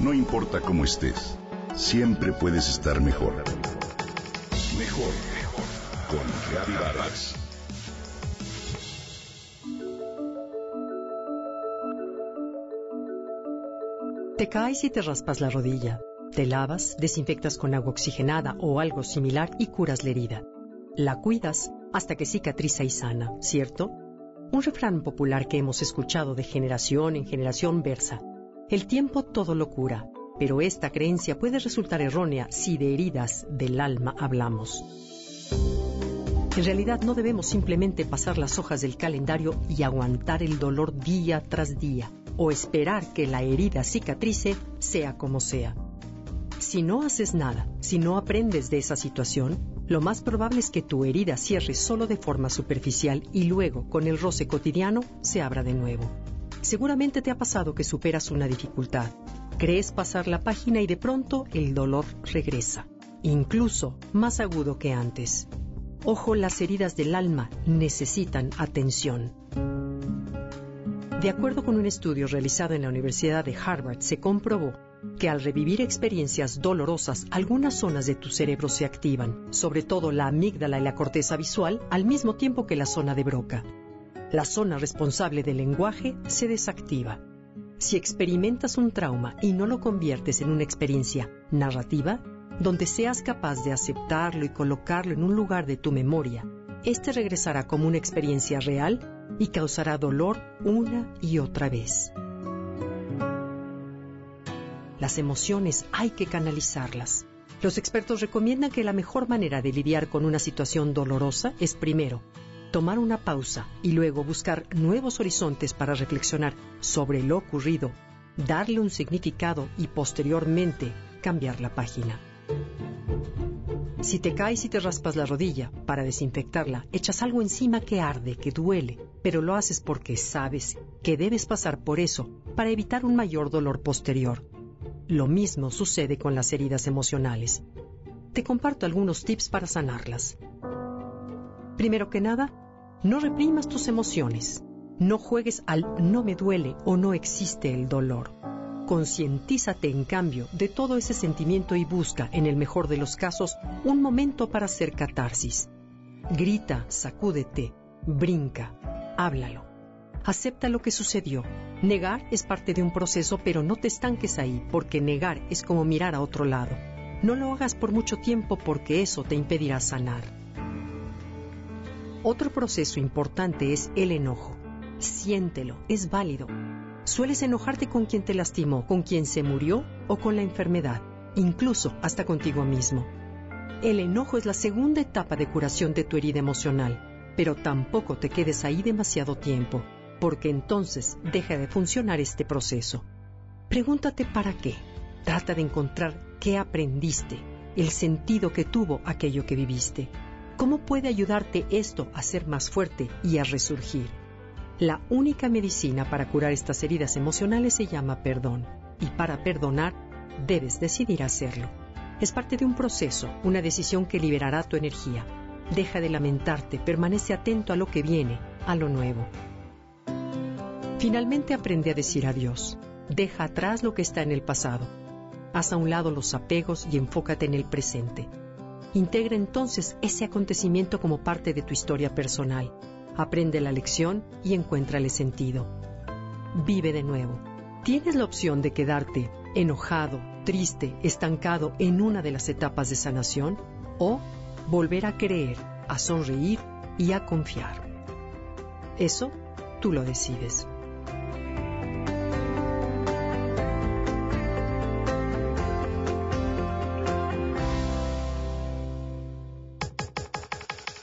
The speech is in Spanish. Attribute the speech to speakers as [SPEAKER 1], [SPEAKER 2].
[SPEAKER 1] No importa cómo estés, siempre puedes estar mejor. Mejor, mejor. Con Reavivadas.
[SPEAKER 2] Te caes y te raspas la rodilla. Te lavas, desinfectas con agua oxigenada o algo similar y curas la herida. La cuidas hasta que cicatriza y sana, ¿cierto? Un refrán popular que hemos escuchado de generación en generación versa. El tiempo todo lo cura, pero esta creencia puede resultar errónea si de heridas del alma hablamos. En realidad no debemos simplemente pasar las hojas del calendario y aguantar el dolor día tras día o esperar que la herida cicatrice sea como sea. Si no haces nada, si no aprendes de esa situación, lo más probable es que tu herida cierre solo de forma superficial y luego, con el roce cotidiano, se abra de nuevo. Seguramente te ha pasado que superas una dificultad, crees pasar la página y de pronto el dolor regresa, incluso más agudo que antes. Ojo, las heridas del alma necesitan atención. De acuerdo con un estudio realizado en la Universidad de Harvard, se comprobó que al revivir experiencias dolorosas, algunas zonas de tu cerebro se activan, sobre todo la amígdala y la corteza visual, al mismo tiempo que la zona de Broca. La zona responsable del lenguaje se desactiva. Si experimentas un trauma y no lo conviertes en una experiencia narrativa, donde seas capaz de aceptarlo y colocarlo en un lugar de tu memoria, este regresará como una experiencia real y causará dolor una y otra vez. Las emociones hay que canalizarlas. Los expertos recomiendan que la mejor manera de lidiar con una situación dolorosa es primero tomar una pausa y luego buscar nuevos horizontes para reflexionar sobre lo ocurrido, darle un significado y posteriormente cambiar la página. Si te caes y te raspas la rodilla para desinfectarla, echas algo encima que arde, que duele, pero lo haces porque sabes que debes pasar por eso para evitar un mayor dolor posterior. Lo mismo sucede con las heridas emocionales. Te comparto algunos tips para sanarlas. Primero que nada, no reprimas tus emociones. No juegues al no me duele o no existe el dolor. Concientízate, en cambio, de todo ese sentimiento y busca, en el mejor de los casos, un momento para hacer catarsis. Grita, sacúdete, brinca, háblalo. Acepta lo que sucedió. Negar es parte de un proceso, pero no te estanques ahí, porque negar es como mirar a otro lado. No lo hagas por mucho tiempo porque eso te impedirá sanar. Otro proceso importante es el enojo. Siéntelo, es válido. Sueles enojarte con quien te lastimó, con quien se murió o con la enfermedad, incluso hasta contigo mismo. El enojo es la segunda etapa de curación de tu herida emocional, pero tampoco te quedes ahí demasiado tiempo porque entonces deja de funcionar este proceso. Pregúntate para qué. Trata de encontrar qué aprendiste, el sentido que tuvo aquello que viviste. ¿Cómo puede ayudarte esto a ser más fuerte y a resurgir? La única medicina para curar estas heridas emocionales se llama perdón, y para perdonar debes decidir hacerlo. Es parte de un proceso, una decisión que liberará tu energía. Deja de lamentarte, permanece atento a lo que viene, a lo nuevo. Finalmente aprende a decir adiós. Deja atrás lo que está en el pasado. Haz a un lado los apegos y enfócate en el presente. Integra entonces ese acontecimiento como parte de tu historia personal. Aprende la lección y encuéntrale sentido. Vive de nuevo. Tienes la opción de quedarte enojado, triste, estancado en una de las etapas de sanación o volver a creer, a sonreír y a confiar. Eso tú lo decides.